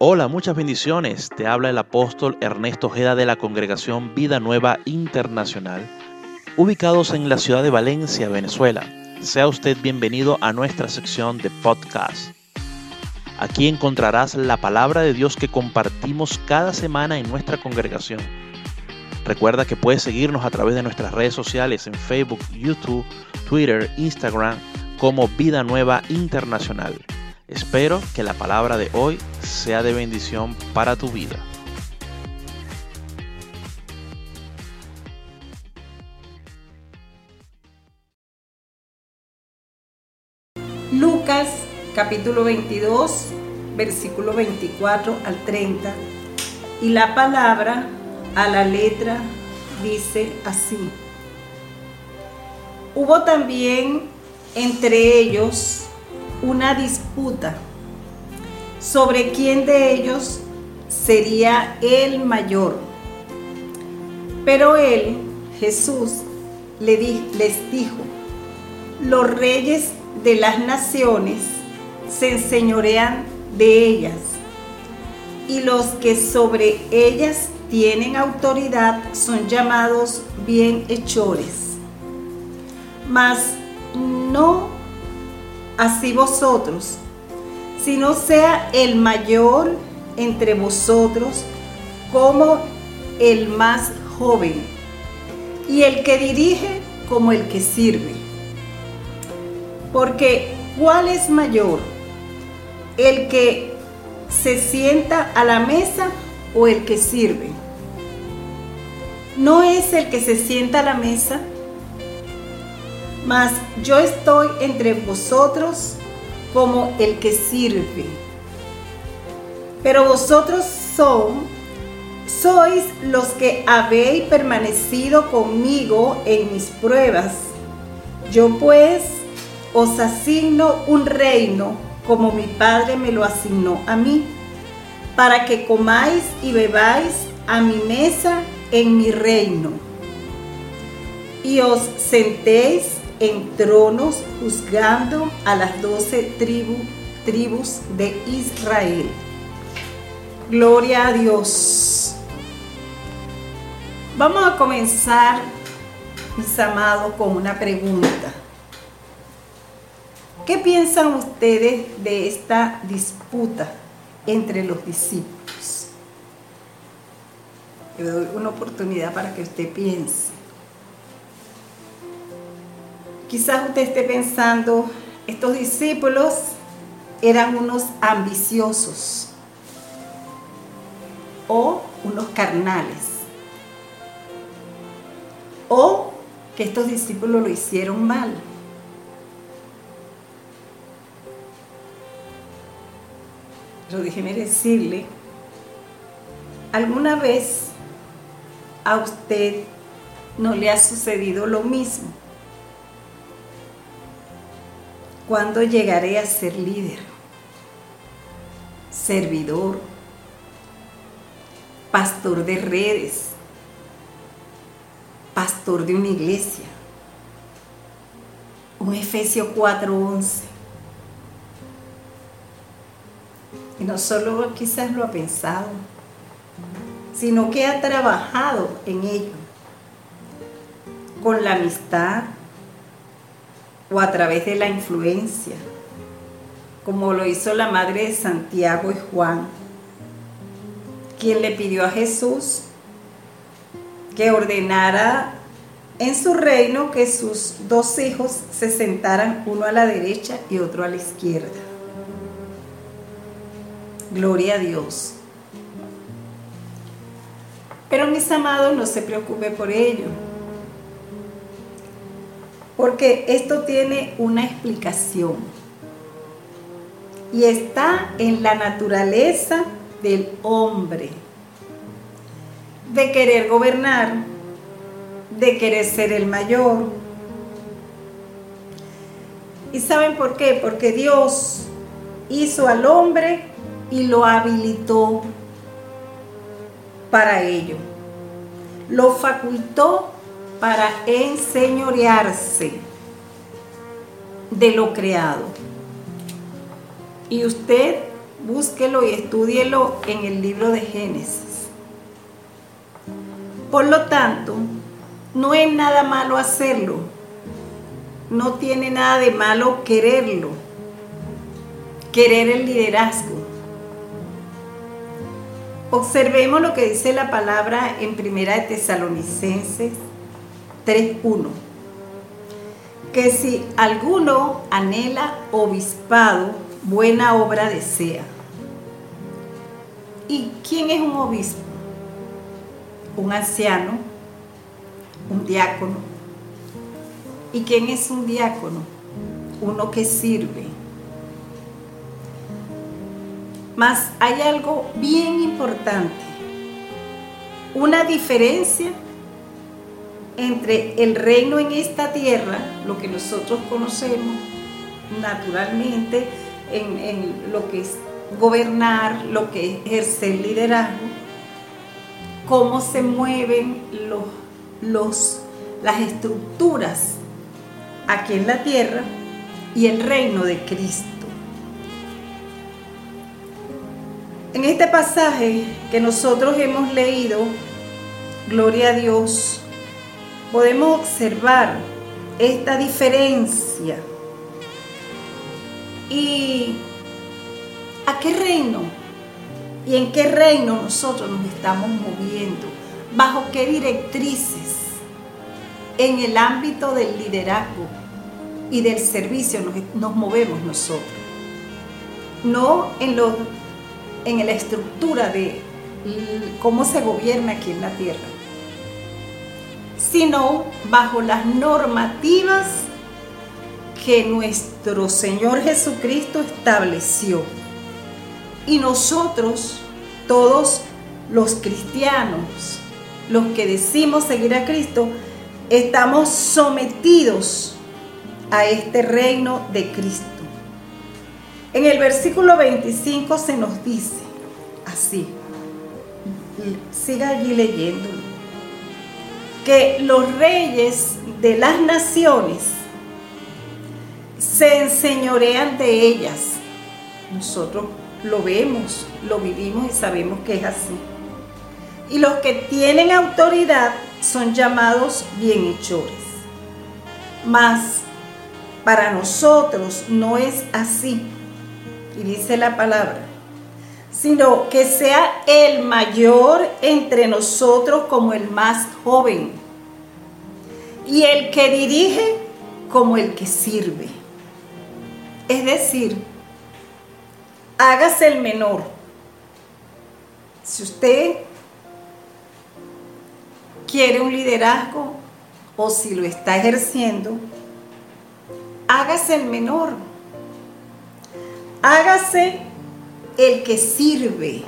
Hola, muchas bendiciones. Te habla el apóstol Ernesto Ojeda de la Congregación Vida Nueva Internacional, ubicados en la ciudad de Valencia, Venezuela. Sea usted bienvenido a nuestra sección de podcast. Aquí encontrarás la palabra de Dios que compartimos cada semana en nuestra congregación. Recuerda que puedes seguirnos a través de nuestras redes sociales en Facebook, YouTube, Twitter, Instagram como Vida Nueva Internacional. Espero que la palabra de hoy sea de bendición para tu vida. Lucas capítulo 22, versículo 24 al 30. Y la palabra a la letra dice así. Hubo también entre ellos una disputa sobre quién de ellos sería el mayor. Pero él, Jesús, les dijo, los reyes de las naciones se enseñorean de ellas y los que sobre ellas tienen autoridad son llamados bienhechores. Mas no así vosotros, sino sea el mayor entre vosotros como el más joven, y el que dirige como el que sirve. Porque, ¿cuál es mayor? ¿El que se sienta a la mesa o el que sirve? ¿No es el que se sienta a la mesa? Mas yo estoy entre vosotros como el que sirve. Pero vosotros sois los que habéis permanecido conmigo en mis pruebas. Yo pues os asigno un reino como mi Padre me lo asignó a mí, para que comáis y bebáis a mi mesa en mi reino. Y os sentéis en tronos juzgando a las doce tribus de Israel. Gloria a Dios. Vamos a comenzar, mis amados, con una pregunta. ¿Qué piensan ustedes de esta disputa entre los discípulos? Le doy una oportunidad para que usted piense. Quizás usted esté pensando, estos discípulos eran unos ambiciosos o unos carnales. O que estos discípulos lo hicieron mal. Pero déjeme decirle, ¿alguna vez a usted no le ha sucedido lo mismo? ¿Cuándo llegaré a ser líder? Servidor, pastor de redes, pastor de una iglesia. Un Efesio 4:11. Y no solo quizás lo ha pensado, sino que ha trabajado en ello, con la amistad, o a través de la influencia, como lo hizo la madre de Santiago y Juan, quien le pidió a Jesús que ordenara en su reino que sus dos hijos se sentaran uno a la derecha y otro a la izquierda. Gloria a Dios. Pero mis amados, no se preocupe por ello porque esto tiene una explicación y está en la naturaleza del hombre, de querer gobernar, de querer ser el mayor. ¿Y saben por qué? Porque Dios hizo al hombre y lo habilitó para ello. Lo facultó para enseñorearse de lo creado. Y usted búsquelo y estúdielo en el libro de Génesis. Por lo tanto, no es nada malo hacerlo. No tiene nada de malo quererlo. Querer el liderazgo. Observemos lo que dice la palabra en Primera de Tesalonicenses 3.1. Que si alguno anhela obispado, buena obra desea. ¿Y quién es un obispo? Un anciano, un diácono. ¿Y quién es un diácono? Uno que sirve. Mas hay algo bien importante, una diferencia entre el reino en esta tierra, lo que nosotros conocemos naturalmente, en, lo que es gobernar, lo que es ejercer liderazgo, cómo se mueven los, las estructuras aquí en la tierra y el reino de Cristo. En este pasaje que nosotros hemos leído, Gloria a Dios, podemos observar esta diferencia. ¿Y a qué reino? ¿Y en qué reino nosotros nos estamos moviendo? ¿Bajo qué directrices? En el ámbito del liderazgo y del servicio nos, nos movemos nosotros. No en los en la estructura de cómo se gobierna aquí en la tierra, sino bajo las normativas que nuestro Señor Jesucristo estableció. Y nosotros, todos los cristianos, los que decimos seguir a Cristo, estamos sometidos a este reino de Cristo. En el versículo 25 se nos dice así, siga allí leyendo, que los reyes de las naciones se enseñorean de ellas. Nosotros lo vemos, lo vivimos y sabemos que es así. Y los que tienen autoridad son llamados bienhechores. Mas para nosotros no es así y dice la palabra, sino que sea el mayor entre nosotros como el más joven y el que dirige como el que sirve. Es decir, hágase el menor. Si usted quiere un liderazgo o si lo está ejerciendo, hágase el menor hágase el que sirve.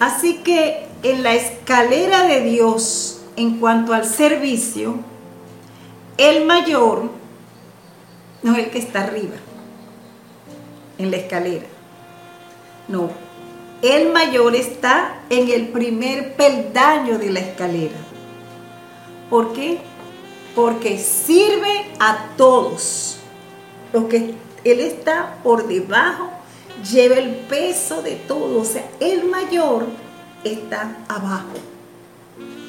Así que en la escalera de Dios, en cuanto al servicio, el mayor no es el que está arriba, en la escalera. No, el mayor está en el primer peldaño de la escalera. ¿Por qué? Porque sirve a todos los que él está por debajo, lleva el peso de todo. O sea, el mayor está abajo.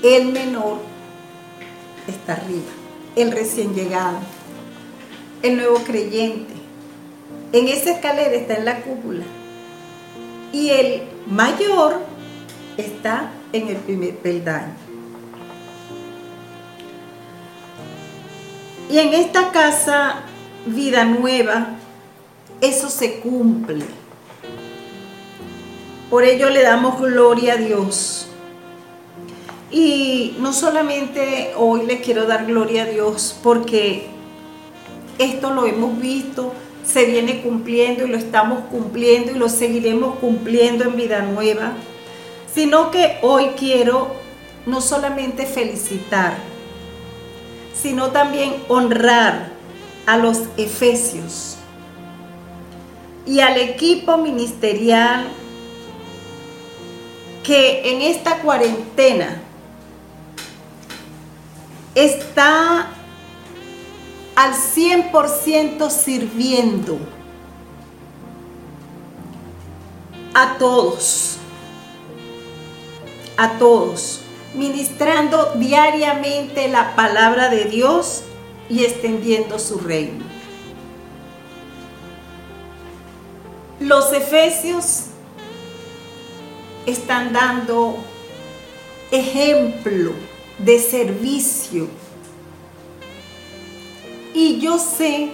El menor está arriba. El recién llegado. El nuevo creyente. En esa escalera está en la cúpula. Y el mayor está en el primer peldaño. Y en esta casa, vida nueva, eso se cumple. Por ello le damos gloria a Dios. Y no solamente hoy le quiero dar gloria a Dios porque esto lo hemos visto, se viene cumpliendo y lo estamos cumpliendo y lo seguiremos cumpliendo en vida nueva, sino que hoy quiero no solamente felicitar, sino también honrar a los efesios y al equipo ministerial que en esta cuarentena está al 100% sirviendo. a todos, a todos, ministrando diariamente la palabra de Dios y extendiendo su reino. Los efesios están dando ejemplo de servicio. Y yo sé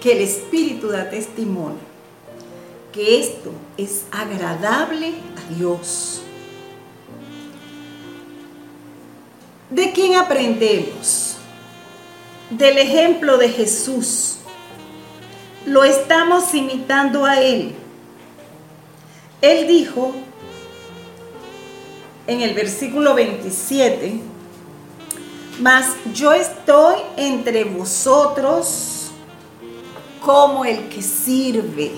que el Espíritu da testimonio que esto es agradable a Dios. ¿De quién aprendemos? Del ejemplo de Jesús. Lo estamos imitando a Él. Él dijo en el versículo 27, mas yo estoy entre vosotros como el que sirve.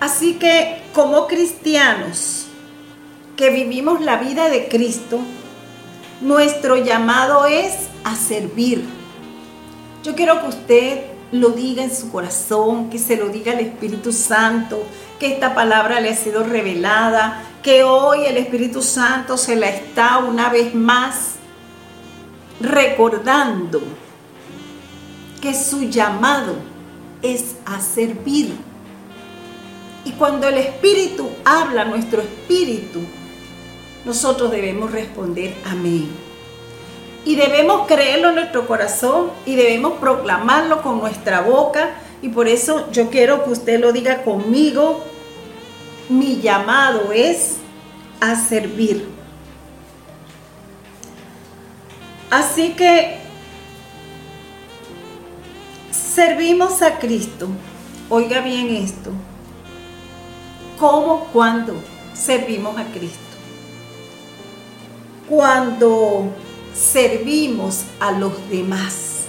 Así que como cristianos que vivimos la vida de Cristo, nuestro llamado es a servir. Yo quiero que usted lo diga en su corazón, que se lo diga al Espíritu Santo, que esta palabra le ha sido revelada, que hoy el Espíritu Santo se la está una vez más recordando que su llamado es a servir. Y cuando el Espíritu habla nuestro espíritu, nosotros debemos responder amén. Y debemos creerlo en nuestro corazón y debemos proclamarlo con nuestra boca. Y por eso yo quiero que usted lo diga conmigo. Mi llamado es a servir. Así que servimos a Cristo. Oiga bien esto. ¿Cómo? Cuando servimos a Cristo. Cuando servimos a los demás.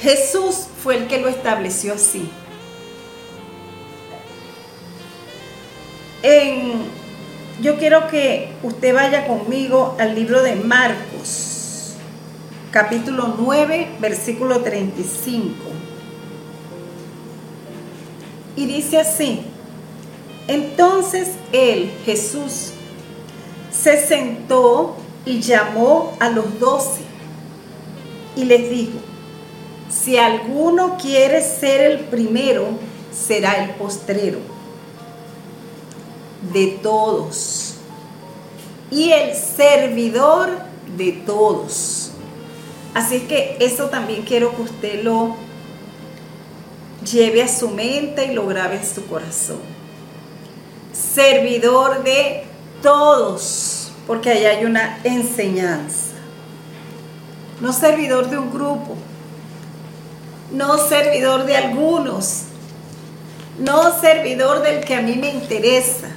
Jesús fue el que lo estableció así. En, yo quiero que usted vaya conmigo al libro de Marcos, capítulo 9, versículo 35. Y dice así, entonces él, Jesús, se sentó y llamó a los doce y les dijo, si alguno quiere ser el primero, será el postrero de todos y el servidor de todos. Así que eso también quiero que usted lo lleve a su mente y lo grabe en su corazón. Servidor de todos, porque ahí hay una enseñanza. No servidor de un grupo, no servidor de algunos, no servidor del que a mí me interesa,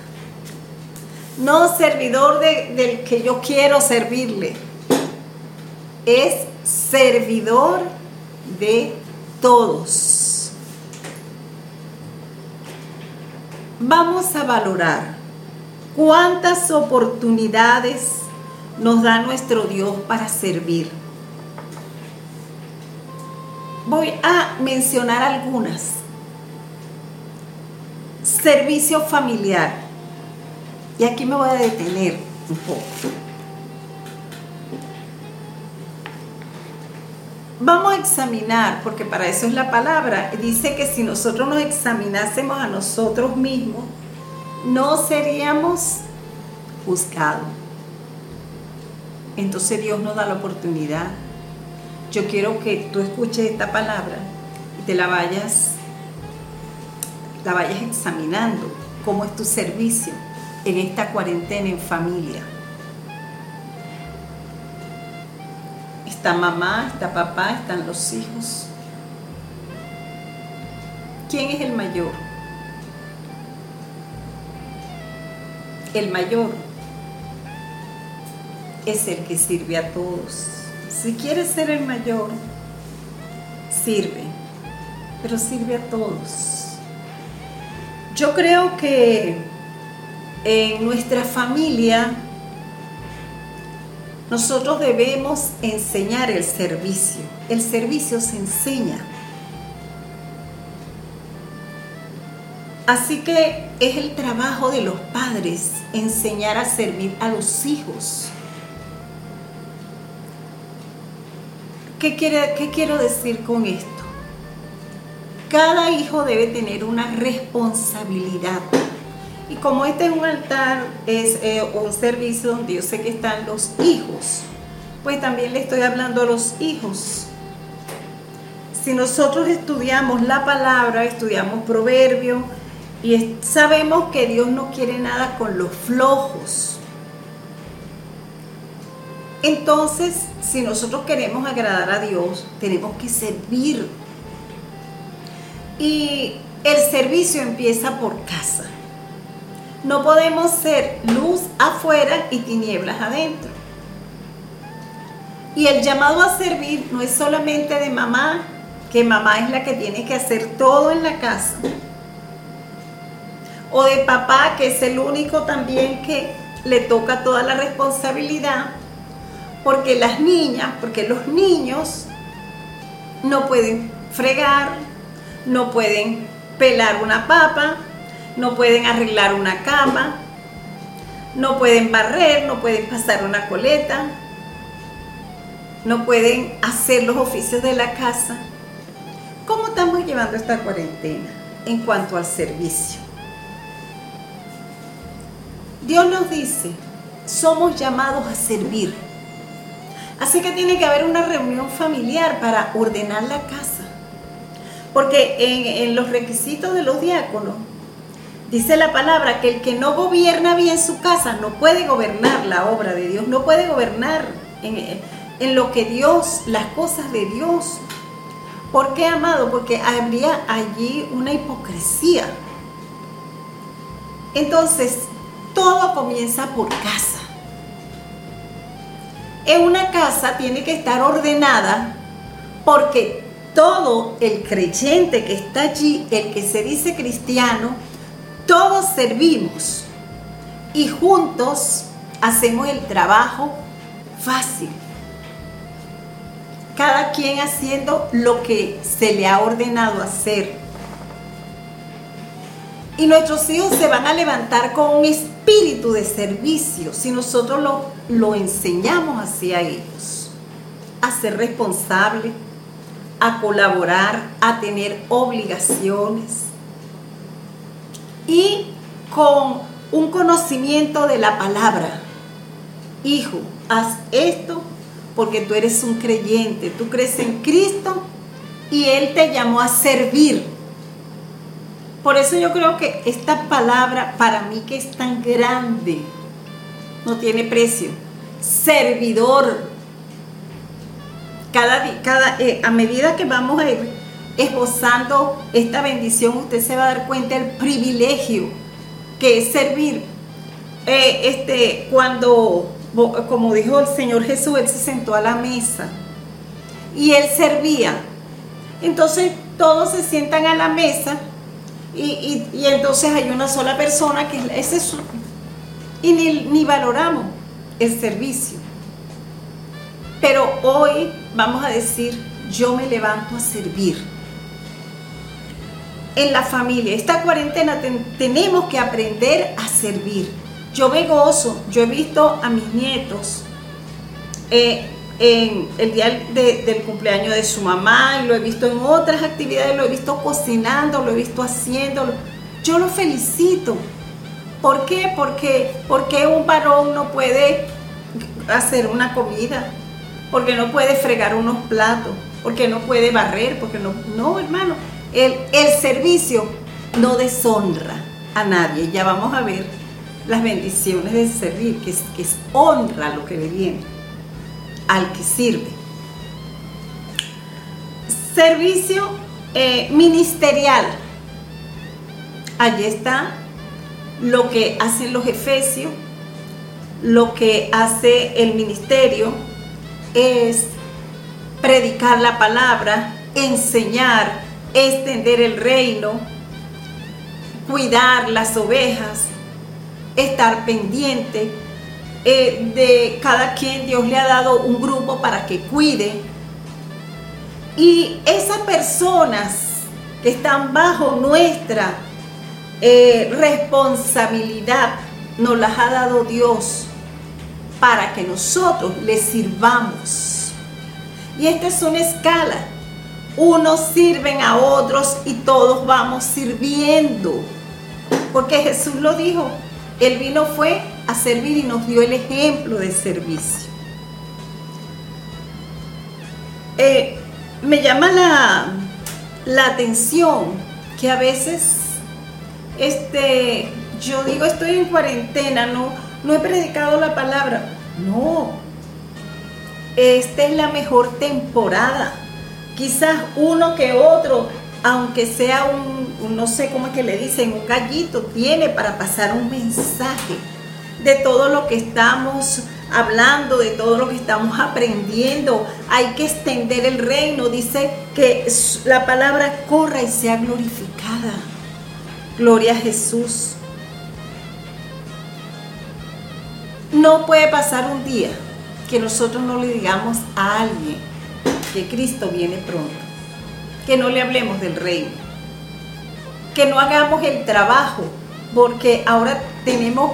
no servidor del que yo quiero servirle, es servidor de todos. Vamos a valorar cuántas oportunidades nos da nuestro Dios para servir. Voy a mencionar algunas. Servicio familiar. Y aquí me voy a detener un poco. Vamos a examinar, porque para eso es la palabra. Dice que si nosotros nos examinásemos a nosotros mismos, no seríamos juzgados. Entonces Dios nos da la oportunidad. Yo quiero que tú escuches esta palabra y te la vayas, la vayas examinando. ¿Cómo es tu servicio en esta cuarentena en familia? Está mamá, está papá, están los hijos. ¿Quién es el mayor? El mayor es el que sirve a todos. Si quieres ser el mayor, sirve, pero sirve a todos. Yo creo que en nuestra familia nosotros debemos enseñar el servicio. El servicio se enseña. Así que es el trabajo de los padres enseñar a servir a los hijos. ¿Qué, quiere, qué quiero decir con esto? Cada hijo debe tener una responsabilidad. Y como este es un altar, es eh, un servicio donde yo sé que están los hijos, pues también le estoy hablando a los hijos. Si nosotros estudiamos la palabra, estudiamos proverbio y sabemos que Dios no quiere nada con los flojos. Entonces, si nosotros queremos agradar a Dios, tenemos que servir. Y el servicio empieza por casa. No podemos ser luz afuera y tinieblas adentro. Y el llamado a servir no es solamente de mamá, que mamá es la que tiene que hacer todo en la casa. O de papá, que es el único también que le toca toda la responsabilidad. Porque las niñas, porque los niños no pueden fregar, no pueden pelar una papa, no pueden arreglar una cama, no pueden barrer, no pueden pasar una coleta, no pueden hacer los oficios de la casa. ¿Cómo estamos llevando esta cuarentena en cuanto al servicio? Dios nos dice, somos llamados a servir. Así que tiene que haber una reunión familiar para ordenar la casa. Porque en, los requisitos de los diáconos dice la palabra que el que no gobierna bien su casa no puede gobernar la obra de Dios, no puede gobernar en, en lo que Dios, las cosas de Dios. ¿Por qué, amado? Porque habría allí una hipocresía. Entonces, todo comienza por casa. En una casa tiene que estar ordenada porque todo el creyente que está allí, el que se dice cristiano, todos servimos y juntos hacemos el trabajo fácil cada quien haciendo lo que se le ha ordenado hacer. Y nuestros hijos se van a levantar con un espíritu de servicio si nosotros lo, lo enseñamos hacia ellos. A ser responsables, a colaborar, a tener obligaciones. Y con un conocimiento de la palabra. Hijo, haz esto porque tú eres un creyente, tú crees en Cristo y Él te llamó a servir. Por eso yo creo que esta palabra para mí que es tan grande, no tiene precio. Servidor. Cada, cada eh, a medida que vamos a ir esbozando esta bendición, usted se va a dar cuenta del privilegio que es servir. Eh, este, cuando como dijo el Señor Jesús, Él se sentó a la mesa y Él servía. Entonces todos se sientan a la mesa y, entonces hay una sola persona que es eso. Y ni, ni valoramos el servicio. Pero hoy vamos a decir, yo me levanto a servir. En la familia, esta cuarentena tenemos que aprender a servir yo me gozo, yo he visto a mis nietos eh, en el día del cumpleaños de su mamá lo he visto en otras actividades, lo he visto cocinando, lo he visto haciéndolo. Yo lo felicito. ¿Por qué? Porque, porque un varón no puede hacer una comida, porque no puede fregar unos platos, porque no puede barrer, porque no, no hermano, el, el servicio no deshonra a nadie. Ya vamos a ver las bendiciones de servir, que es, que es honra lo que le viene al que sirve. Servicio eh, ministerial. Allí está lo que hacen los efesios, lo que hace el ministerio es predicar la palabra, enseñar, extender el reino, cuidar las ovejas, estar pendiente eh, de cada quien. Dios le ha dado un grupo para que cuide. Y esas personas que están bajo nuestra eh, responsabilidad nos las ha dado Dios para que nosotros le sirvamos. Y esta es una escala. Unos sirven a otros y todos vamos sirviendo. Porque Jesús lo dijo, el vino fue a servir y nos dio el ejemplo de servicio. Eh, me llama la, la atención que a veces este, yo digo estoy en cuarentena, no, no he predicado la palabra. No, esta es la mejor temporada. Quizás uno que otro, aunque sea un, no sé cómo es que le dicen, un gallito, tiene para pasar un mensaje de todo lo que estamos hablando, de todo lo que estamos aprendiendo. Hay que extender el reino. Dice que la palabra corra y sea glorificada. Gloria a Jesús. No puede pasar un día que nosotros no le digamos a alguien que Cristo viene pronto, que no le hablemos del reino, que no hagamos el trabajo, porque ahora tenemos,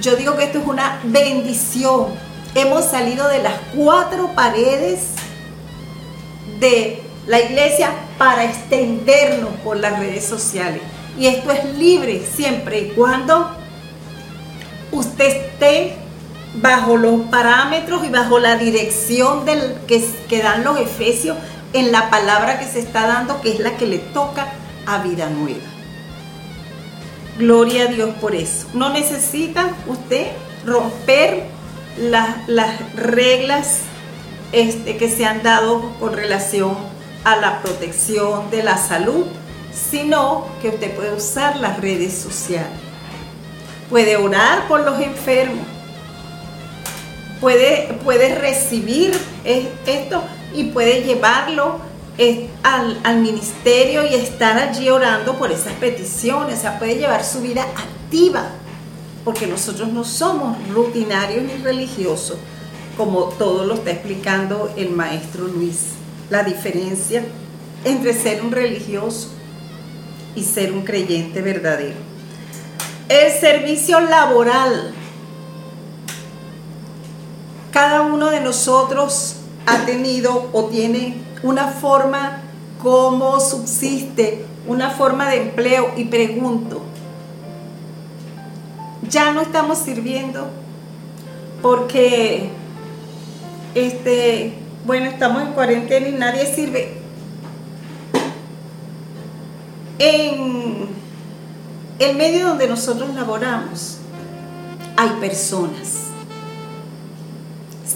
yo digo que esto es una bendición. Hemos salido de las cuatro paredes de la iglesia para extendernos por las redes sociales. Y esto es libre siempre y cuando usted esté bajo los parámetros y bajo la dirección del, que, que dan los efesios en la palabra que se está dando, que es la que le toca a vida nueva. Gloria a Dios por eso. No necesita usted romper las reglas este, que se han dado con relación a la protección de la salud, sino que usted puede usar las redes sociales. Puede orar por los enfermos, puede, recibir esto y puede llevarlo eh, al, ministerio y estar allí orando por esas peticiones. O sea, puede llevar su vida activa, porque nosotros no somos rutinarios ni religiosos, como todo lo está explicando el maestro Luis. La diferencia entre ser un religioso y ser un creyente verdadero. El servicio laboral cada uno de nosotros ha tenido o tiene una forma como subsiste, una forma de empleo. Y pregunto, ya no estamos sirviendo porque este, bueno, estamos en cuarentena y nadie sirve. En el medio donde nosotros laboramos hay personas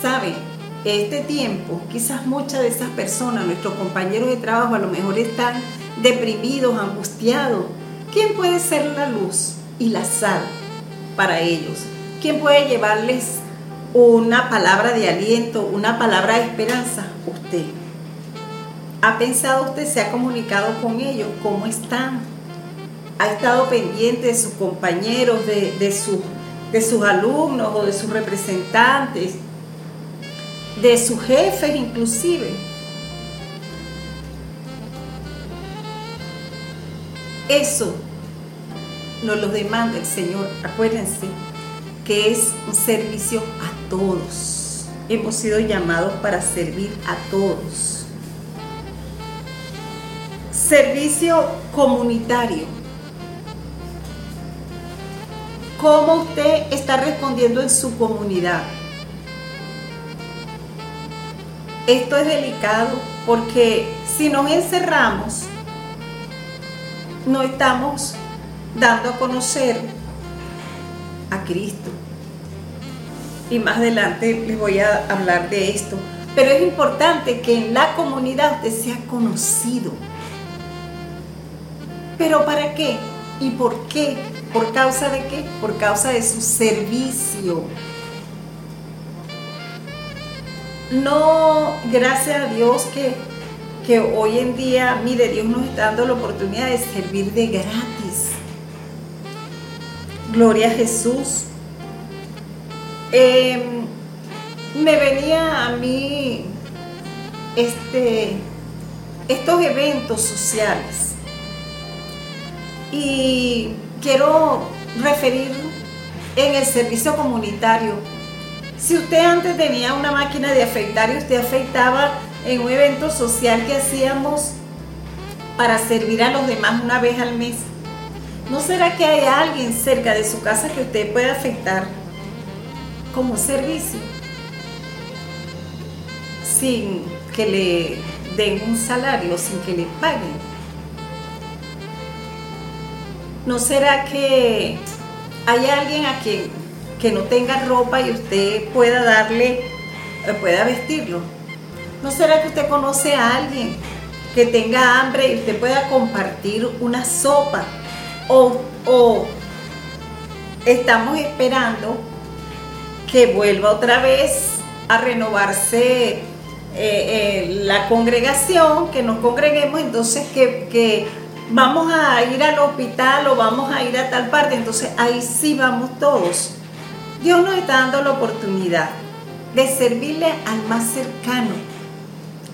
sabe, este tiempo, quizás muchas de esas personas, nuestros compañeros de trabajo, a lo mejor están deprimidos, angustiados. ¿Quién puede ser la luz y la sal para ellos? ¿Quién puede llevarles una palabra de aliento, una palabra de esperanza? Usted. ¿Ha pensado usted, se ha comunicado con ellos? ¿Cómo están? ¿Ha estado pendiente de sus compañeros, de, de, de sus alumnos o de sus representantes? De sus jefes inclusive. Eso nos lo demanda el Señor. Acuérdense que es un servicio a todos. Hemos sido llamados para servir a todos. Servicio comunitario. ¿Cómo usted está respondiendo en su comunidad? Esto es delicado porque si nos encerramos, no estamos dando a conocer a Cristo. Y más adelante les voy a hablar de esto. Pero es importante que en la comunidad usted sea conocido. ¿Pero para qué? ¿Y por qué? ¿Por causa de qué? Por causa de su servicio no, gracias a Dios que, que hoy en día, mire, Dios nos está dando la oportunidad de servir de gratis. Gloria a Jesús. Em, me venía a mí este, estos eventos sociales y quiero referir en el servicio comunitario. Si usted antes tenía una máquina de afeitar y usted afeitaba en un evento social que hacíamos para servir a los demás una vez al mes, ¿no será que hay alguien cerca de su casa que usted pueda afectar como servicio? Sin que le den un salario, sin que le paguen. ¿No será que hay alguien a quien que no tenga ropa y usted pueda darle, eh, pueda vestirlo? ¿No será que usted conoce a alguien que tenga hambre y usted pueda compartir una sopa? O, o estamos esperando que vuelva otra vez a renovarse eh, eh, la congregación, que nos congreguemos, entonces que, que vamos a ir al hospital o vamos a ir a tal parte, entonces ahí sí vamos todos. Dios nos está dando la oportunidad de servirle al más cercano,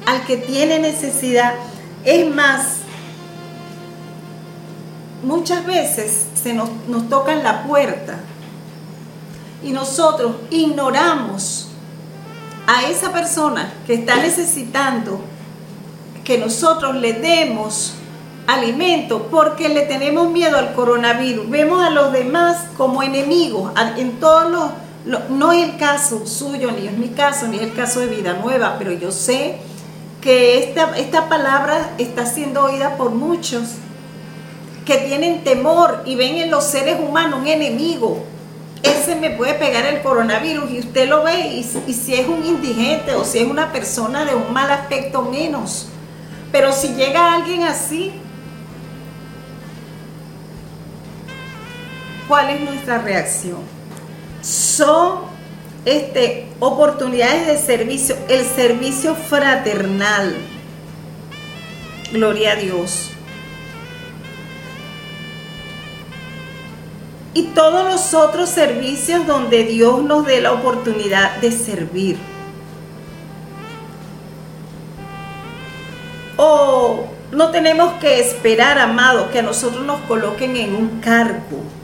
al que tiene necesidad. Es más, muchas veces se nos, nos tocan la puerta y nosotros ignoramos a esa persona que está necesitando que nosotros le demos alimento porque le tenemos miedo al coronavirus. Vemos a los demás como enemigos. En todos los, no es el caso suyo, ni es mi caso, ni es el caso de Vida Nueva, pero yo sé que esta, esta palabra está siendo oída por muchos que tienen temor y ven en los seres humanos un enemigo. Ese me puede pegar el coronavirus y usted lo ve y, y si es un indigente o si es una persona de un mal aspecto menos. Pero si llega alguien así, ¿Cuál es nuestra reacción? Son este, oportunidades de servicio, el servicio fraternal. Gloria a Dios. Y todos los otros servicios donde Dios nos dé la oportunidad de servir. O no tenemos que esperar, amado, que a nosotros nos coloquen en un cargo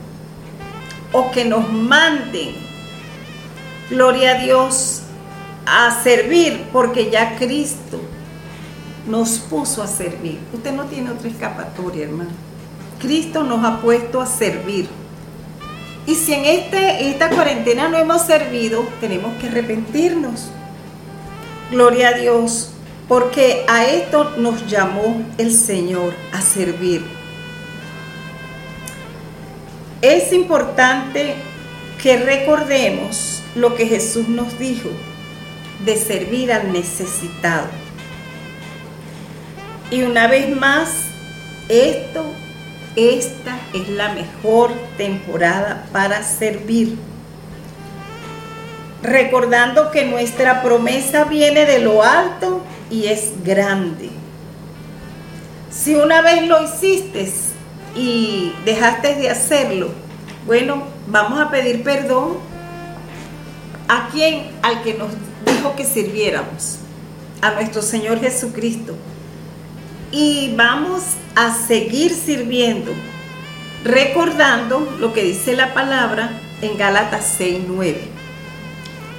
o que nos manden, gloria a Dios, a servir, porque ya Cristo nos puso a servir. Usted no tiene otra escapatoria, hermano. Cristo nos ha puesto a servir. Y si en este, esta cuarentena no hemos servido, tenemos que arrepentirnos. Gloria a Dios, porque a esto nos llamó el Señor a servir. Es importante que recordemos lo que Jesús nos dijo de servir al necesitado. Y una vez más, esto, esta es la mejor temporada para servir. Recordando que nuestra promesa viene de lo alto y es grande. Si una vez lo hiciste, y dejaste de hacerlo, bueno, vamos a pedir perdón a quien, al que nos dijo que sirviéramos, a nuestro Señor Jesucristo. Y vamos a seguir sirviendo, recordando lo que dice la palabra en Gálatas 6:9.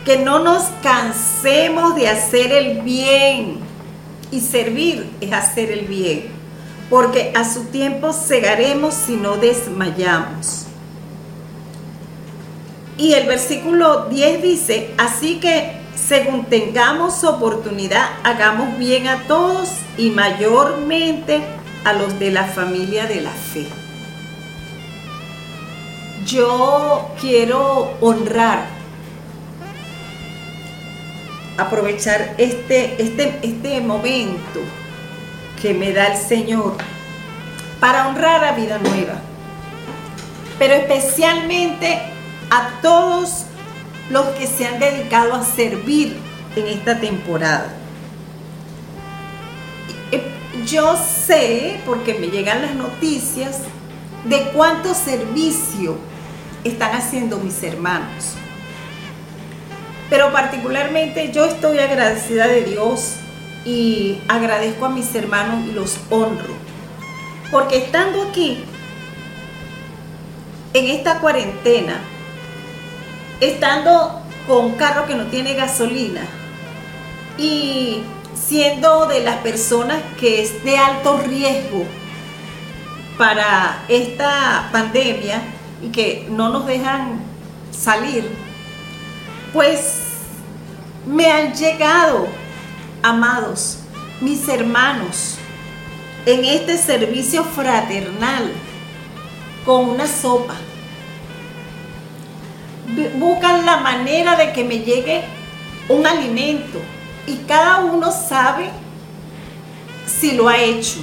Que no nos cansemos de hacer el bien. Y servir es hacer el bien porque a su tiempo cegaremos si no desmayamos. Y el versículo 10 dice, así que según tengamos oportunidad, hagamos bien a todos y mayormente a los de la familia de la fe. Yo quiero honrar, aprovechar este, este, este momento que me da el Señor para honrar a vida nueva, pero especialmente a todos los que se han dedicado a servir en esta temporada. Yo sé, porque me llegan las noticias, de cuánto servicio están haciendo mis hermanos. Pero particularmente yo estoy agradecida de Dios y agradezco a mis hermanos y los honro. Porque estando aquí, en esta cuarentena, estando con un carro que no tiene gasolina y siendo de las personas que es de alto riesgo para esta pandemia y que no nos dejan salir, pues me han llegado, amados, mis hermanos, en este servicio fraternal con una sopa. Buscan la manera de que me llegue un alimento y cada uno sabe si lo ha hecho.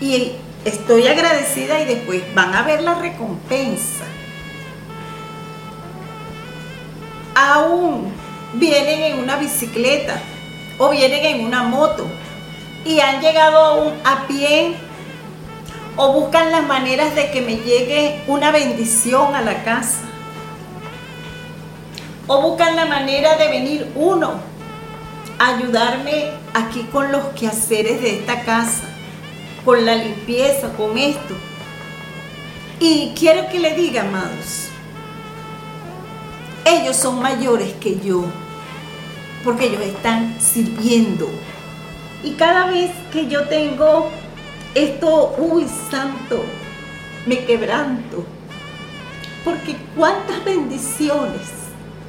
Y estoy agradecida y después van a ver la recompensa. Aún vienen en una bicicleta o vienen en una moto. Y han llegado a pie o buscan las maneras de que me llegue una bendición a la casa. O buscan la manera de venir uno a ayudarme aquí con los quehaceres de esta casa, con la limpieza, con esto. Y quiero que le diga, amados, ellos son mayores que yo, porque ellos están sirviendo. Y cada vez que yo tengo esto, uy, santo, me quebranto. Porque cuántas bendiciones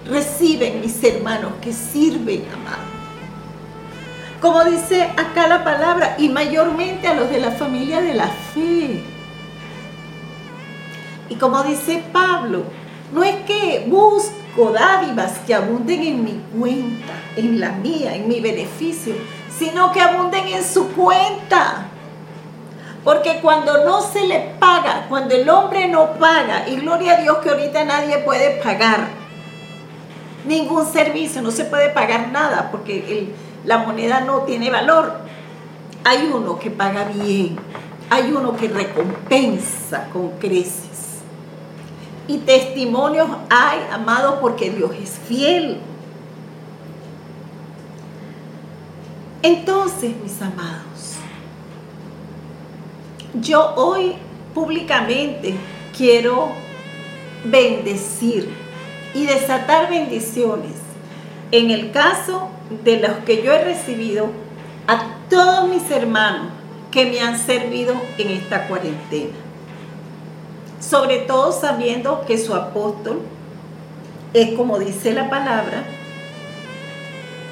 reciben mis hermanos que sirven, amado. Como dice acá la palabra, y mayormente a los de la familia de la fe. Y como dice Pablo, no es que busco dádivas que abunden en mi cuenta, en la mía, en mi beneficio, sino que abunden en su cuenta. Porque cuando no se le paga, cuando el hombre no paga, y gloria a Dios que ahorita nadie puede pagar ningún servicio, no se puede pagar nada porque la moneda no tiene valor. Hay uno que paga bien, hay uno que recompensa con creces. Y testimonios hay, amado, porque Dios es fiel. Entonces, mis amados, yo hoy públicamente quiero bendecir y desatar bendiciones en el caso de los que yo he recibido a todos mis hermanos que me han servido en esta cuarentena. Sobre todo sabiendo que su apóstol es como dice la palabra,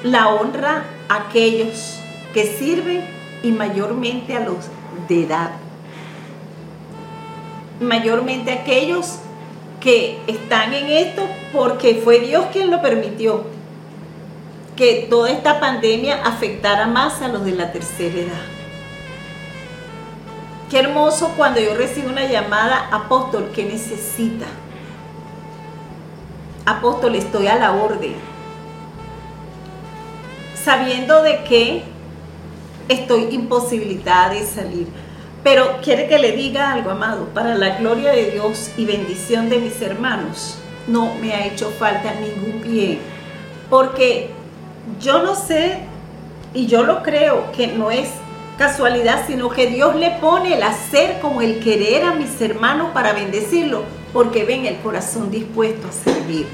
la honra a aquellos que sirven y mayormente a los de edad. Mayormente a aquellos que están en esto porque fue Dios quien lo permitió. Que toda esta pandemia afectara más a los de la tercera edad. Qué hermoso cuando yo recibo una llamada, apóstol, ¿qué necesita? Apóstol, estoy a la orden sabiendo de que estoy imposibilitada de salir. Pero quiere que le diga algo, amado, para la gloria de Dios y bendición de mis hermanos, no me ha hecho falta ningún bien. Porque yo no sé, y yo lo creo, que no es casualidad, sino que Dios le pone el hacer como el querer a mis hermanos para bendecirlo, porque ven el corazón dispuesto a servir.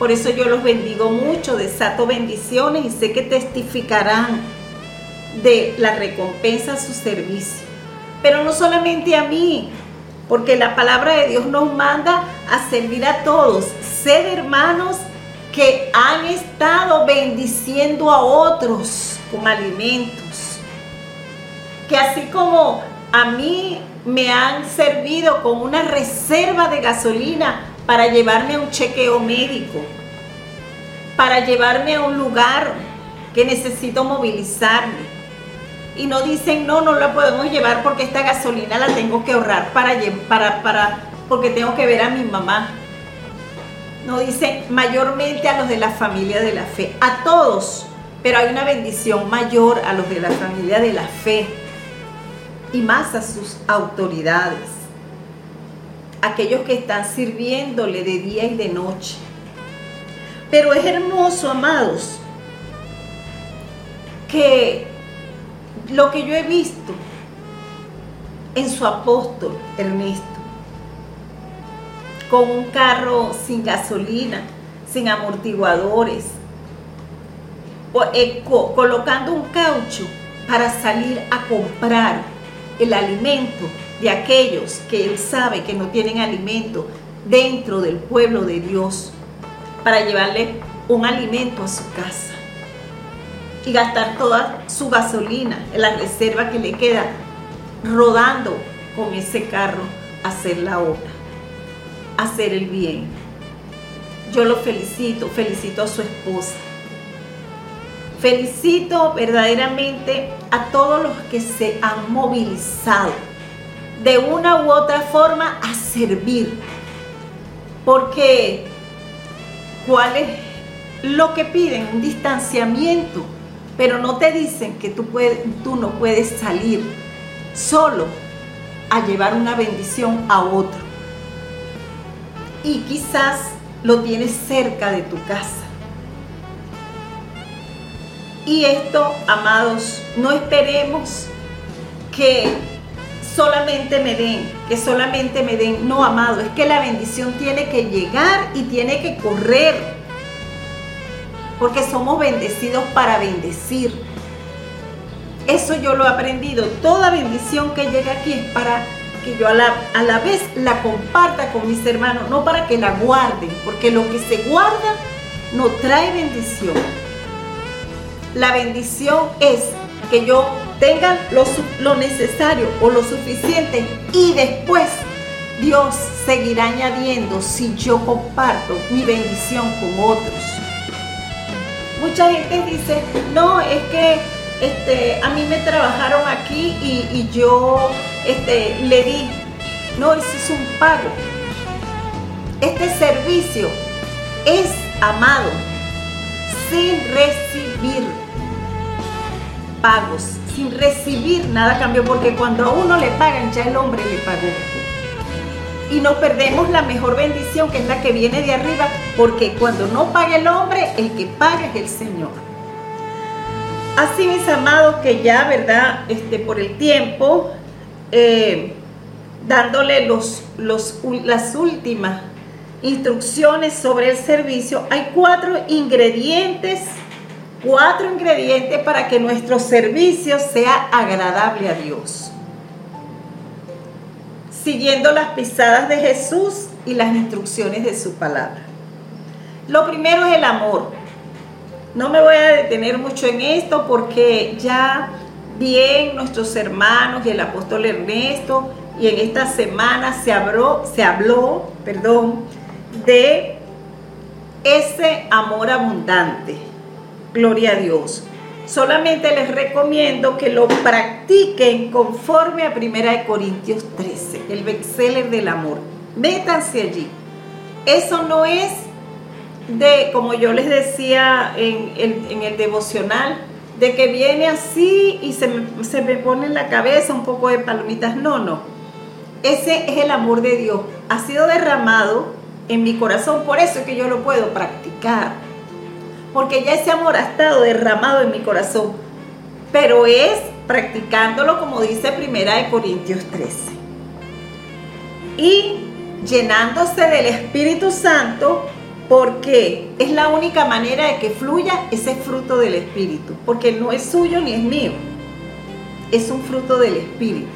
Por eso yo los bendigo mucho, desato bendiciones y sé que testificarán de la recompensa a su servicio. Pero no solamente a mí, porque la palabra de Dios nos manda a servir a todos, ser hermanos que han estado bendiciendo a otros con alimentos. Que así como a mí me han servido con una reserva de gasolina para llevarme a un chequeo médico, para llevarme a un lugar que necesito movilizarme. Y no dicen, no, no la podemos llevar porque esta gasolina la tengo que ahorrar para, para, para, porque tengo que ver a mi mamá. No dicen mayormente a los de la familia de la fe, a todos, pero hay una bendición mayor a los de la familia de la fe y más a sus autoridades aquellos que están sirviéndole de día y de noche. Pero es hermoso, amados, que lo que yo he visto en su apóstol Ernesto, con un carro sin gasolina, sin amortiguadores, eh, colocando un caucho para salir a comprar el alimento de aquellos que él sabe que no tienen alimento dentro del pueblo de Dios, para llevarle un alimento a su casa y gastar toda su gasolina en la reserva que le queda rodando con ese carro hacer la obra, hacer el bien. Yo lo felicito, felicito a su esposa. Felicito verdaderamente a todos los que se han movilizado de una u otra forma a servir. Porque, ¿cuál es lo que piden? Un distanciamiento pero no te dicen que tú, tú no puedes salir solo a llevar una bendición a otro. Y quizás lo tienes cerca de tu casa. Y esto, amados, no esperemos que solamente me den, que solamente me den. No, amado, es que la bendición tiene que llegar y tiene que correr porque somos bendecidos para bendecir. Eso yo lo he aprendido. Toda bendición que llega aquí es para que yo a la, a la vez la comparta con mis hermanos, no para que la guarden, porque lo que se guarda no trae bendición. La bendición es que yo tenga lo, lo necesario o lo suficiente y después Dios seguirá añadiendo si yo comparto mi bendición con otros. Mucha gente dice, no, es que este, a mí me trabajaron aquí y, yo este, le di. No, eso es un pago. Este servicio es amado sin recibir sin recibir nada porque cuando a uno le pagan, ya el hombre le pagó y nos perdemos la mejor bendición que es la que viene de arriba, porque cuando no paga el hombre, el que paga es el Señor. Así mis amados, que ya, ¿verdad? Este, por el tiempo, eh, dándole los, los, las últimas instrucciones sobre el servicio, hay cuatro ingredientes, cuatro ingredientes para que nuestro servicio sea agradable a Dios siguiendo las pisadas de Jesús y las instrucciones de su palabra. Lo primero es el amor. No me voy a detener mucho en esto porque ya bien nuestros hermanos y el apóstol Ernesto y en esta semana se habló, se habló, perdón, de ese amor abundante. Gloria a Dios. Solamente les recomiendo que lo practiquen conforme a 1 Corintios 13, el bestseller del amor. Métanse allí. Eso no es de, como yo les decía en, el devocional, de que viene así y se se me pone en la cabeza un poco de palomitas. No, no. Ese es el amor de Dios. Ha sido derramado en mi corazón, por eso es que yo lo puedo practicar porque ya ese amor ha estado derramado en mi corazón, pero es practicándolo como dice Primera de Corintios 13. Y llenándose del Espíritu Santo, porque es la única manera de que fluya ese fruto del Espíritu, porque no es suyo ni es mío, es un fruto del Espíritu.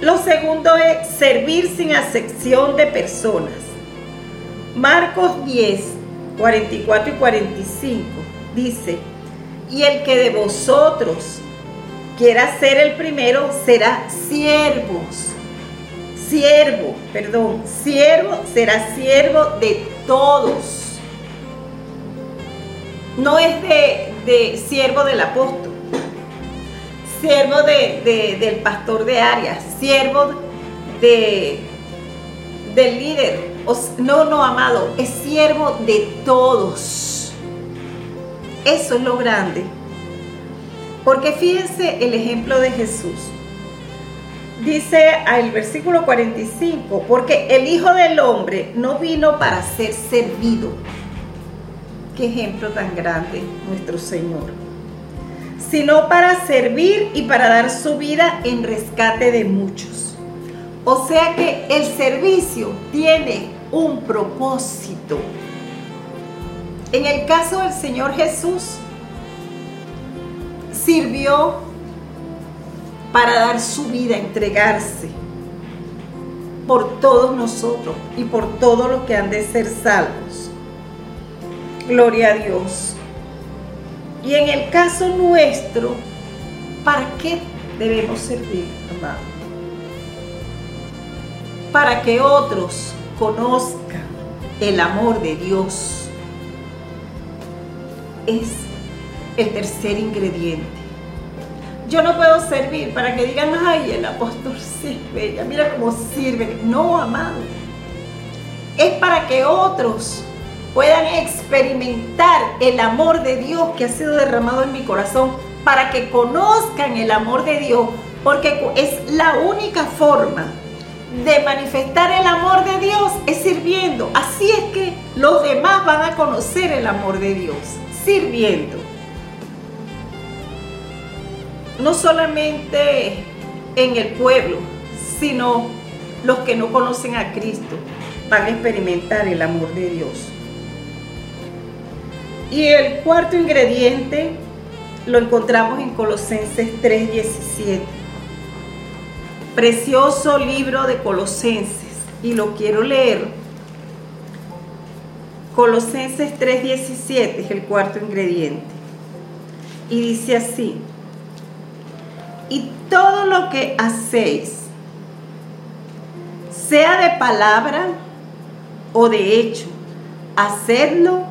Lo segundo es servir sin acepción de personas. Marcos 10, 44 y 45, dice, y el que de vosotros quiera ser el primero será siervos. Siervo, perdón, siervo será siervo de todos. No es de, siervo del apóstol, siervo de, del pastor de Arias, siervo de, del líder, no, no, amado, es siervo de todos. Eso es lo grande. Porque fíjense el ejemplo de Jesús. Dice el versículo 45, porque el Hijo del Hombre no vino para ser servido. Qué ejemplo tan grande nuestro Señor. Sino para servir y para dar su vida en rescate de muchos. O sea que el servicio tiene un propósito. En el caso del Señor Jesús, sirvió para dar su vida, entregarse por todos nosotros y por todos los que han de ser salvos. Gloria a Dios. Y en el caso nuestro, ¿para qué debemos servir, amado? Para que otros conozcan el amor de Dios. Es el tercer ingrediente. Yo no puedo servir para que digan, ay, el apóstol sirve, mira cómo sirve. No, amado. Es para que otros puedan experimentar el amor de Dios que ha sido derramado en mi corazón, para que conozcan el amor de Dios, porque es la única forma de manifestar el amor de Dios es sirviendo. Así es que los demás van a conocer el amor de Dios, sirviendo. No solamente en el pueblo, sino los que no conocen a Cristo van a experimentar el amor de Dios. Y el cuarto ingrediente lo encontramos en Colosenses 3:17. Precioso libro de Colosenses. Y lo quiero leer. Colosenses 3:17 es el cuarto ingrediente. Y dice así. Y todo lo que hacéis, sea de palabra o de hecho, hacedlo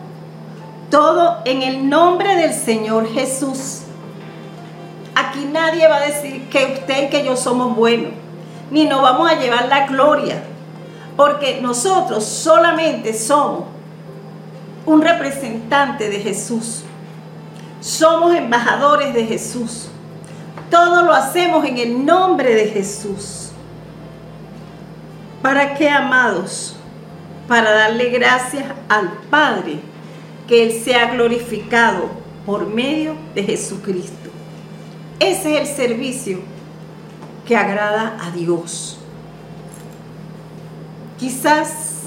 todo en el nombre del Señor Jesús. Aquí nadie va a decir que usted y que yo somos buenos, ni nos vamos a llevar la gloria, porque nosotros solamente somos un representante de Jesús. Somos embajadores de Jesús. Todo lo hacemos en el nombre de Jesús. ¿Para qué, amados? Para darle gracias al Padre que Él sea glorificado por medio de Jesucristo. Ese es el servicio que agrada a Dios. Quizás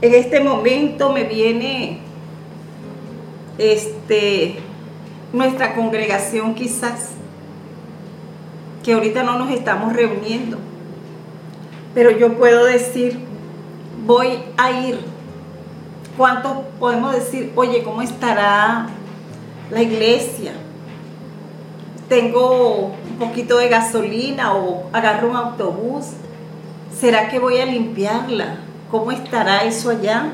en este momento me viene este nuestra congregación quizás que ahorita no nos estamos reuniendo. Pero yo puedo decir, voy a ir ¿Cuánto podemos decir, oye, cómo estará la iglesia? Tengo un poquito de gasolina o agarro un autobús. ¿Será que voy a limpiarla? ¿Cómo estará eso allá?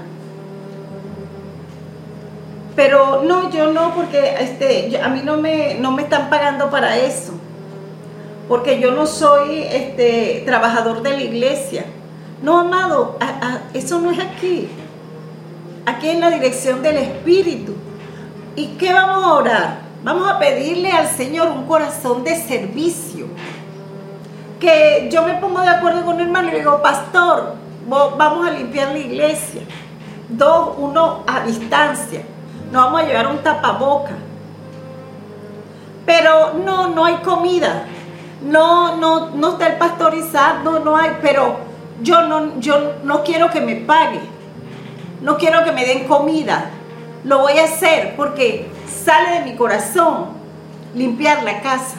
Pero no, yo no, porque este, a mí no me, no me están pagando para eso. Porque yo no soy este, trabajador de la iglesia. No, amado, eso no es aquí aquí en la dirección del Espíritu. ¿Y qué vamos a orar? Vamos a pedirle al Señor un corazón de servicio. Que yo me pongo de acuerdo con el hermano y le digo, pastor, vamos a limpiar la iglesia. Dos, uno a distancia. No vamos a llevar un tapaboca. Pero no, no hay comida. No, no, no está el pastorizado, no hay, pero yo no, yo no quiero que me pague no quiero que me den comida. Lo voy a hacer porque sale de mi corazón limpiar la casa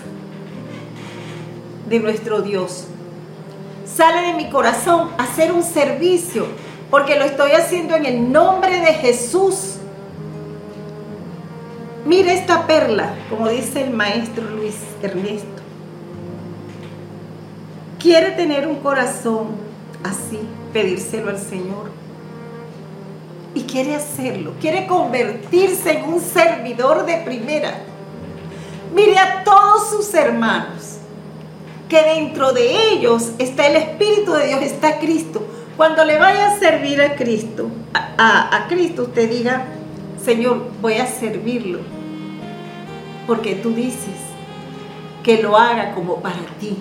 de nuestro Dios. Sale de mi corazón hacer un servicio porque lo estoy haciendo en el nombre de Jesús. Mira esta perla, como dice el maestro Luis Ernesto. Quiere tener un corazón así, pedírselo al Señor y quiere hacerlo, quiere convertirse en un servidor de primera. Mire a todos sus hermanos, que dentro de ellos está el Espíritu de Dios, está Cristo. Cuando le vaya a servir a Cristo, a, a Cristo, usted diga, Señor, voy a servirlo, porque tú dices que lo haga como para ti.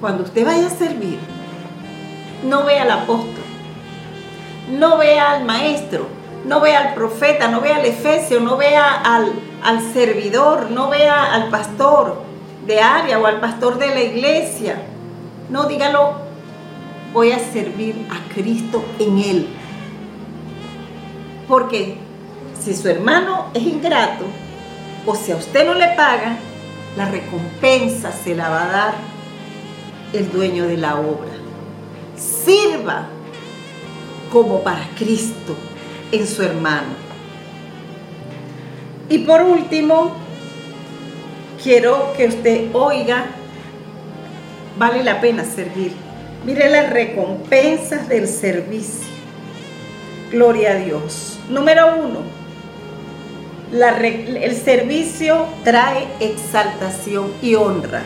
Cuando usted vaya a servir, no vea al apóstol no vea al maestro, no vea al profeta, no vea al efesio, no vea al, al servidor, no vea al pastor de área o al pastor de la iglesia. No, dígalo, voy a servir a Cristo en Él. Porque si su hermano es ingrato, o si a usted no le paga, la recompensa se la va a dar el dueño de la obra. Sirva como para Cristo en su hermano. Y por último, quiero que usted oiga, vale la pena servir. Mire las recompensas del servicio. Gloria a Dios. Número uno, el servicio trae exaltación y honra.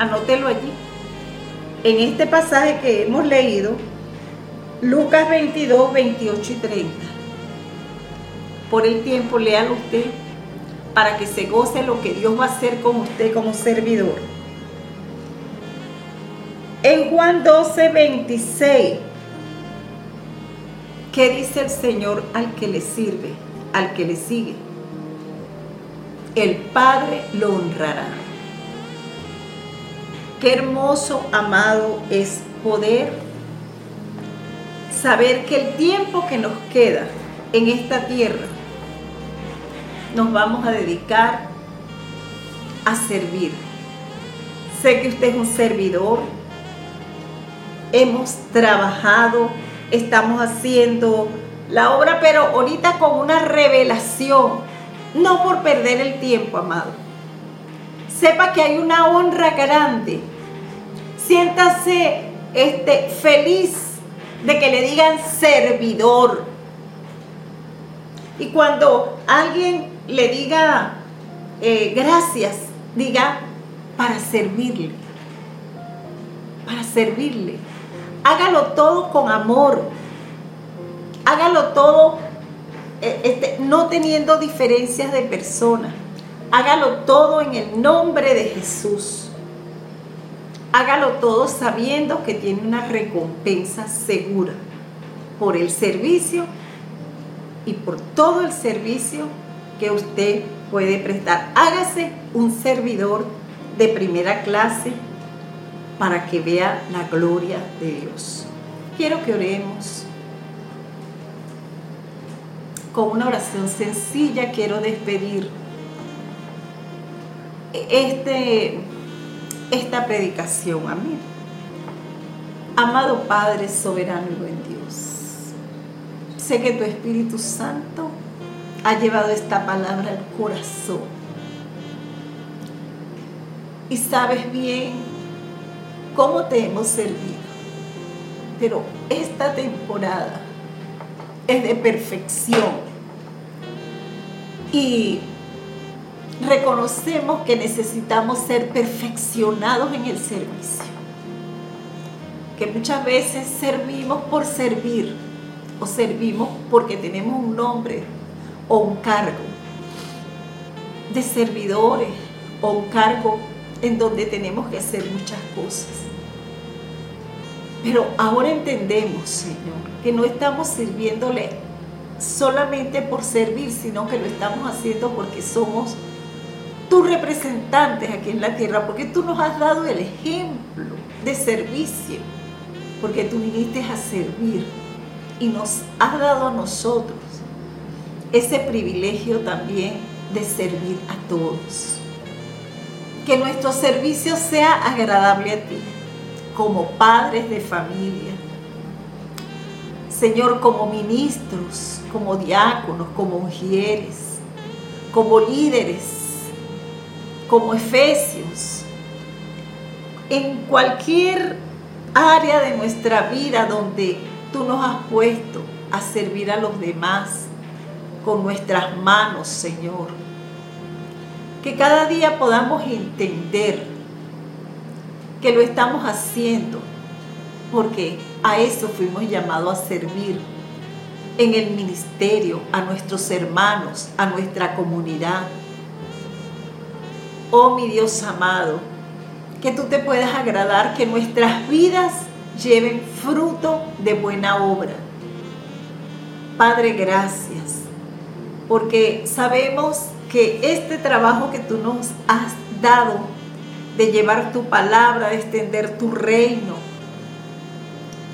Anótelo allí. En este pasaje que hemos leído, Lucas 22, 28 y 30. Por el tiempo, léalo usted para que se goce lo que Dios va a hacer con usted como servidor. En Juan 12, 26, ¿qué dice el Señor al que le sirve, al que le sigue? El Padre lo honrará. Qué hermoso, amado, es poder saber que el tiempo que nos queda en esta tierra nos vamos a dedicar a servir. Sé que usted es un servidor, hemos trabajado, estamos haciendo la obra, pero ahorita con una revelación, no por perder el tiempo, amado. Sepa que hay una honra grande. Siéntase este, feliz de que le digan servidor. Y cuando alguien le diga eh, gracias, diga para servirle. Para servirle. Hágalo todo con amor. Hágalo todo eh, este, no teniendo diferencias de persona. Hágalo todo en el nombre de Jesús hágalo todo sabiendo que tiene una recompensa segura por el servicio y por todo el servicio que usted puede prestar. Hágase un servidor de primera clase para que vea la gloria de Dios. Quiero que oremos. Con una oración sencilla quiero despedir este esta predicación. Amén. Amado Padre soberano y buen Dios, sé que tu Espíritu Santo ha llevado esta palabra al corazón. Y sabes bien cómo te hemos servido. Pero esta temporada es de perfección. Y reconocemos que necesitamos ser perfeccionados en el servicio. Que muchas veces servimos por servir o servimos porque tenemos un nombre o un cargo de servidores o un cargo en donde tenemos que hacer muchas cosas. Pero ahora entendemos, Señor, que no estamos sirviéndole solamente por servir, sino que lo estamos haciendo porque somos tus representantes aquí en la tierra, porque tú nos has dado el ejemplo de servicio, porque tú viniste a servir y nos has dado a nosotros ese privilegio también de servir a todos. Que nuestro servicio sea agradable a ti, como padres de familia. Señor, como ministros, como diáconos, como ungieres, como líderes como Efesios, en cualquier área de nuestra vida donde tú nos has puesto a servir a los demás con nuestras manos, Señor. Que cada día podamos entender que lo estamos haciendo porque a eso fuimos llamados a servir en el ministerio, a nuestros hermanos, a nuestra comunidad oh mi Dios amado, que tú te puedas agradar, que nuestras vidas lleven fruto de buena obra. Padre, gracias, porque sabemos que este trabajo que tú nos has dado de llevar tu palabra, de extender tu reino.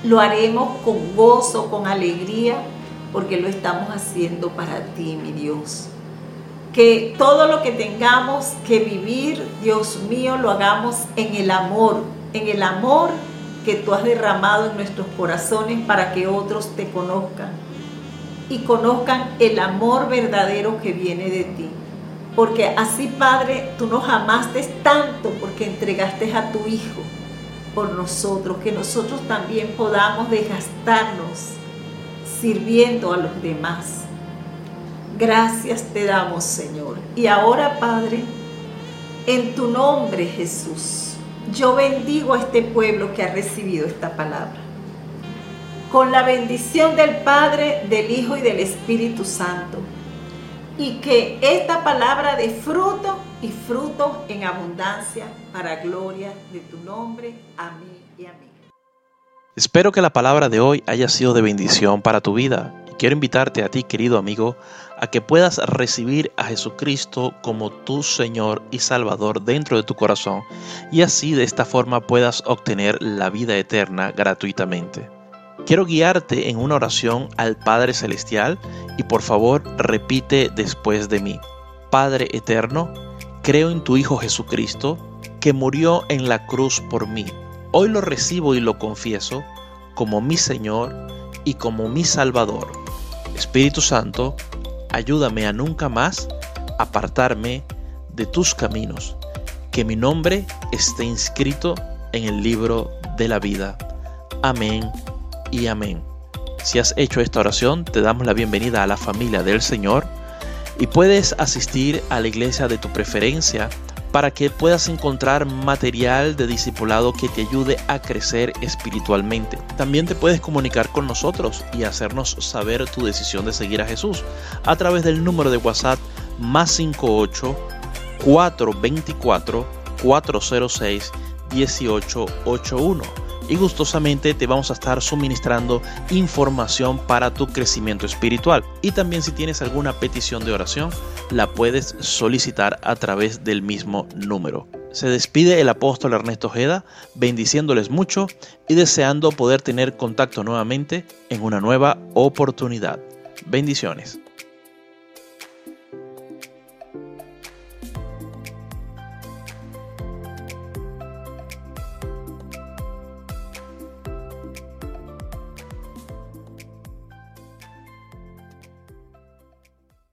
Lo haremos con gozo, con alegría, porque lo estamos haciendo para ti, mi Dios. Que todo lo que tengamos que vivir, Dios mío, lo hagamos en el amor, en el amor que tú has derramado en nuestros corazones para que otros te conozcan y conozcan el amor verdadero que viene de ti. Porque así, Padre, tú nos amaste tanto porque entregaste a tu Hijo por nosotros, que nosotros también podamos desgastarnos sirviendo a los demás. Gracias te damos, Señor. Y ahora, Padre, en tu nombre, Jesús, yo bendigo a este pueblo que ha recibido esta palabra. Con la bendición del Padre, del Hijo y del Espíritu Santo y que esta palabra de fruto y fruto en abundancia para gloria de tu nombre. Amén y amén. Espero que la palabra de hoy haya sido de bendición para tu vida. Y quiero invitarte a ti, querido amigo, a que puedas recibir a Jesucristo como tu Señor y Salvador dentro de tu corazón y así de esta forma puedas obtener la vida eterna gratuitamente. Quiero guiarte en una oración al Padre Celestial y por favor repite después de mí. Padre Eterno, creo en tu Hijo Jesucristo, que murió en la cruz por mí. Hoy lo recibo y lo confieso como mi Señor y como mi Salvador. Espíritu Santo, ayúdame a nunca más apartarme de tus caminos, que mi nombre esté inscrito en el libro de la vida. Amén y amén. Si has hecho esta oración, te damos la bienvenida a la familia del Señor y puedes asistir a la iglesia de tu preferencia para que puedas encontrar material de discipulado que te ayude a crecer espiritualmente. También te puedes comunicar con nosotros y hacernos saber tu decisión de seguir a Jesús a través del número de WhatsApp más 58 424 406 1881 y gustosamente te vamos a estar suministrando información para tu crecimiento espiritual. Y también si tienes alguna petición de oración, la puedes solicitar a través del mismo número. Se despide el apóstol Ernesto Ojeda, bendiciéndoles mucho y deseando poder tener contacto nuevamente en una nueva oportunidad. Bendiciones.